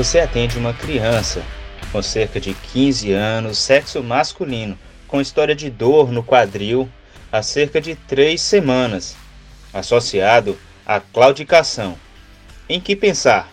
Você atende uma criança com cerca de 15 anos, sexo masculino, com história de dor no quadril há cerca de três semanas, associado à claudicação. Em que pensar?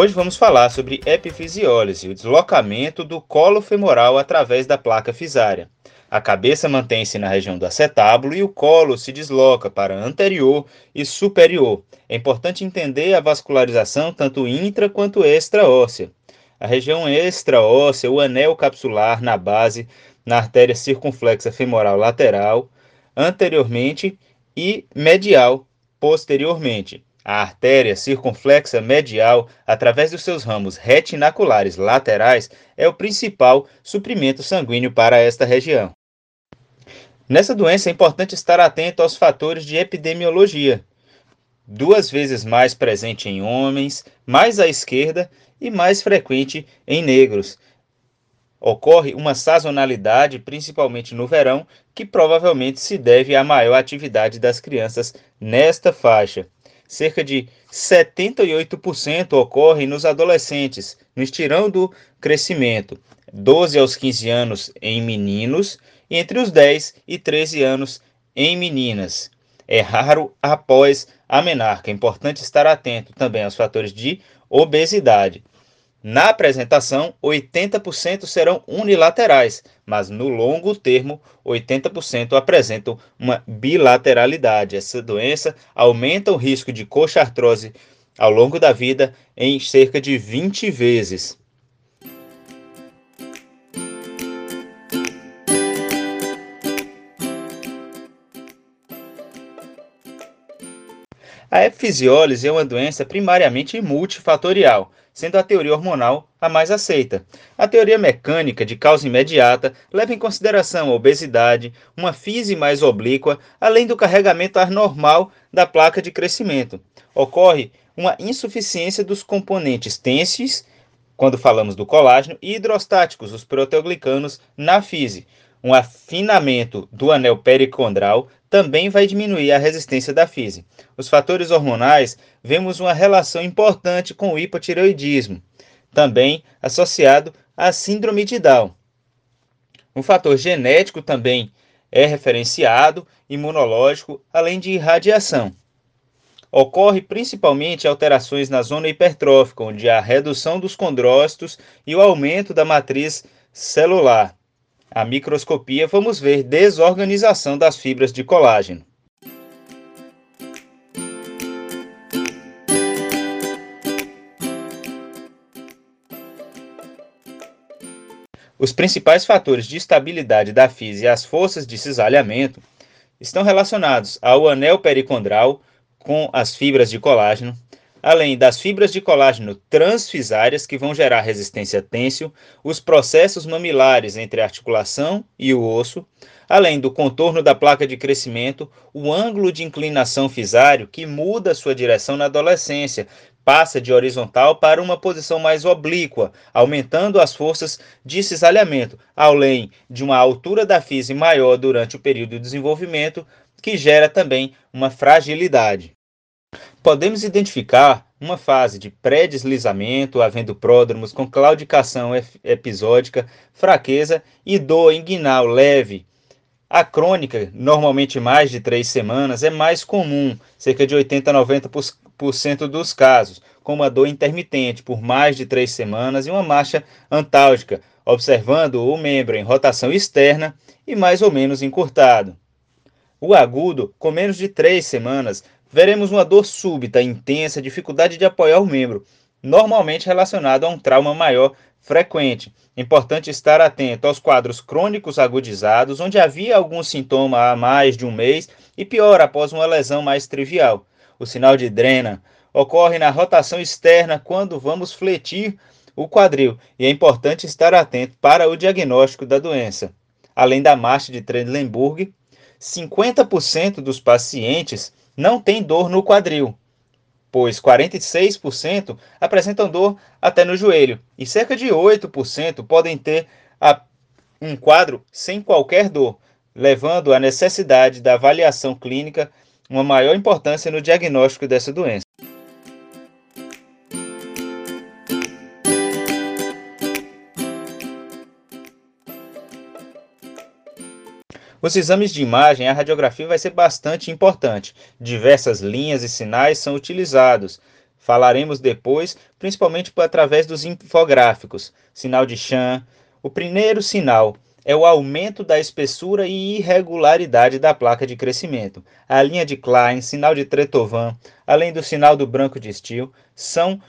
Hoje vamos falar sobre epifisiólise, o deslocamento do colo femoral através da placa fisária. A cabeça mantém-se na região do acetábulo e o colo se desloca para anterior e superior. É importante entender a vascularização tanto intra quanto extraóssea. A região extraóssea, o anel capsular na base, na artéria circunflexa femoral lateral, anteriormente e medial posteriormente. A artéria circunflexa medial, através dos seus ramos retinaculares laterais, é o principal suprimento sanguíneo para esta região. Nessa doença é importante estar atento aos fatores de epidemiologia. Duas vezes mais presente em homens, mais à esquerda e mais frequente em negros. Ocorre uma sazonalidade, principalmente no verão, que provavelmente se deve à maior atividade das crianças nesta faixa cerca de 78% ocorre nos adolescentes, no estirão do crescimento, 12 aos 15 anos em meninos e entre os 10 e 13 anos em meninas. É raro após a menarca. É importante estar atento também aos fatores de obesidade. Na apresentação, 80% serão unilaterais, mas no longo termo, 80% apresentam uma bilateralidade. Essa doença aumenta o risco de coxa-artrose ao longo da vida em cerca de 20 vezes. A epifisiólise é uma doença primariamente multifatorial, sendo a teoria hormonal a mais aceita. A teoria mecânica de causa imediata leva em consideração a obesidade, uma fise mais oblíqua, além do carregamento anormal da placa de crescimento. Ocorre uma insuficiência dos componentes tênseis, quando falamos do colágeno, e hidrostáticos, os proteoglicanos, na fise. Um afinamento do anel pericondral também vai diminuir a resistência da fise. Os fatores hormonais, vemos uma relação importante com o hipotireoidismo, também associado à síndrome de Down. Um fator genético também é referenciado, imunológico, além de irradiação. Ocorre principalmente alterações na zona hipertrófica, onde há redução dos condrócitos e o aumento da matriz celular a microscopia, vamos ver desorganização das fibras de colágeno. Os principais fatores de estabilidade da fise e as forças de cisalhamento estão relacionados ao anel pericondral com as fibras de colágeno, além das fibras de colágeno transfisárias que vão gerar resistência têncil, os processos mamilares entre a articulação e o osso, além do contorno da placa de crescimento, o ângulo de inclinação fisário que muda sua direção na adolescência, passa de horizontal para uma posição mais oblíqua, aumentando as forças de cisalhamento, além de uma altura da fise maior durante o período de desenvolvimento, que gera também uma fragilidade. Podemos identificar uma fase de pré-deslizamento, havendo pródromos com claudicação episódica, fraqueza e dor inguinal leve. A crônica, normalmente mais de três semanas, é mais comum, cerca de 80 a 90% dos casos, com uma dor intermitente por mais de três semanas e uma marcha antálgica, observando o membro em rotação externa e mais ou menos encurtado. O agudo, com menos de três semanas, veremos uma dor súbita, intensa, dificuldade de apoiar o membro, normalmente relacionado a um trauma maior frequente. Importante estar atento aos quadros crônicos agudizados, onde havia algum sintoma há mais de um mês e pior após uma lesão mais trivial. O sinal de drena ocorre na rotação externa quando vamos fletir o quadril e é importante estar atento para o diagnóstico da doença. Além da marcha de Trendelenburg, 50% dos pacientes não têm dor no quadril, pois 46% apresentam dor até no joelho e cerca de 8% podem ter a, um quadro sem qualquer dor, levando à necessidade da avaliação clínica uma maior importância no diagnóstico dessa doença. Os exames de imagem, a radiografia vai ser bastante importante. Diversas linhas e sinais são utilizados. Falaremos depois, principalmente através dos infográficos. Sinal de Chan. O primeiro sinal é o aumento da espessura e irregularidade da placa de crescimento. A linha de Klein, sinal de Tretovan, além do sinal do branco de Steel, são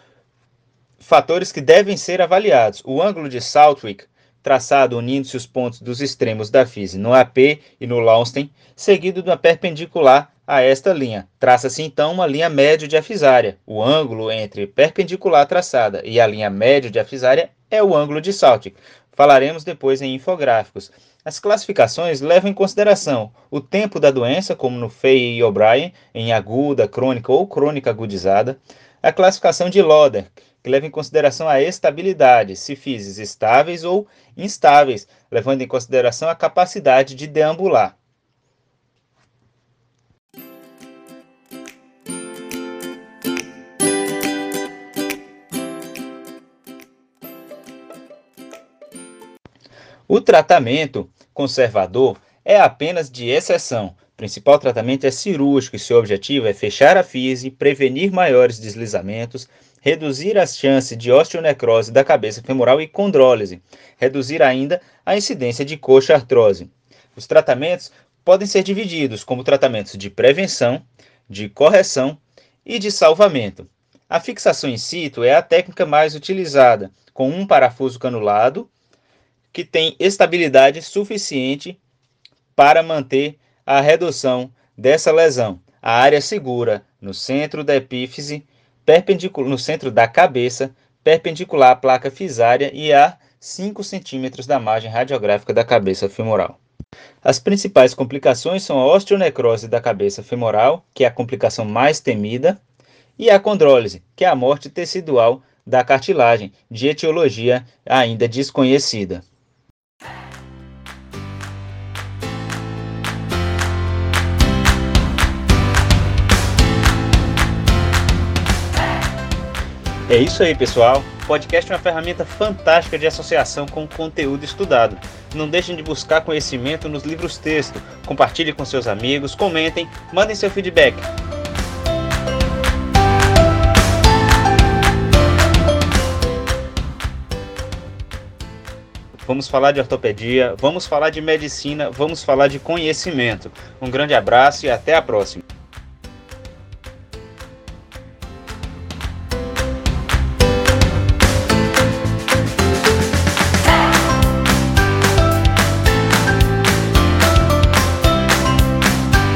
fatores que devem ser avaliados. O ângulo de Southwick traçado unindo-se os pontos dos extremos da FISE no AP e no Launstein, seguido de uma perpendicular a esta linha. Traça-se então uma linha médio de afisária. O ângulo entre perpendicular traçada e a linha médio de afisária é o ângulo de Saltic. Falaremos depois em infográficos. As classificações levam em consideração o tempo da doença, como no Fay e O'Brien, em aguda, crônica ou crônica agudizada, a classificação de Loder, que leva em consideração a estabilidade, se físicos estáveis ou instáveis, levando em consideração a capacidade de deambular. O tratamento conservador é apenas de exceção. Principal tratamento é cirúrgico e seu objetivo é fechar a fise, prevenir maiores deslizamentos, reduzir as chances de osteonecrose da cabeça femoral e condrólise, reduzir ainda a incidência de coxa-artrose. Os tratamentos podem ser divididos como tratamentos de prevenção, de correção e de salvamento. A fixação in situ é a técnica mais utilizada, com um parafuso canulado que tem estabilidade suficiente para manter a redução dessa lesão. A área segura no centro da epífise no centro da cabeça, perpendicular à placa fisária e a 5 centímetros da margem radiográfica da cabeça femoral. As principais complicações são a osteonecrose da cabeça femoral, que é a complicação mais temida, e a condrólise, que é a morte tecidual da cartilagem, de etiologia ainda desconhecida. É isso aí, pessoal. O podcast é uma ferramenta fantástica de associação com conteúdo estudado. Não deixem de buscar conhecimento nos livros texto. Compartilhe com seus amigos, comentem, mandem seu feedback. Vamos falar de ortopedia, vamos falar de medicina, vamos falar de conhecimento. Um grande abraço e até a próxima.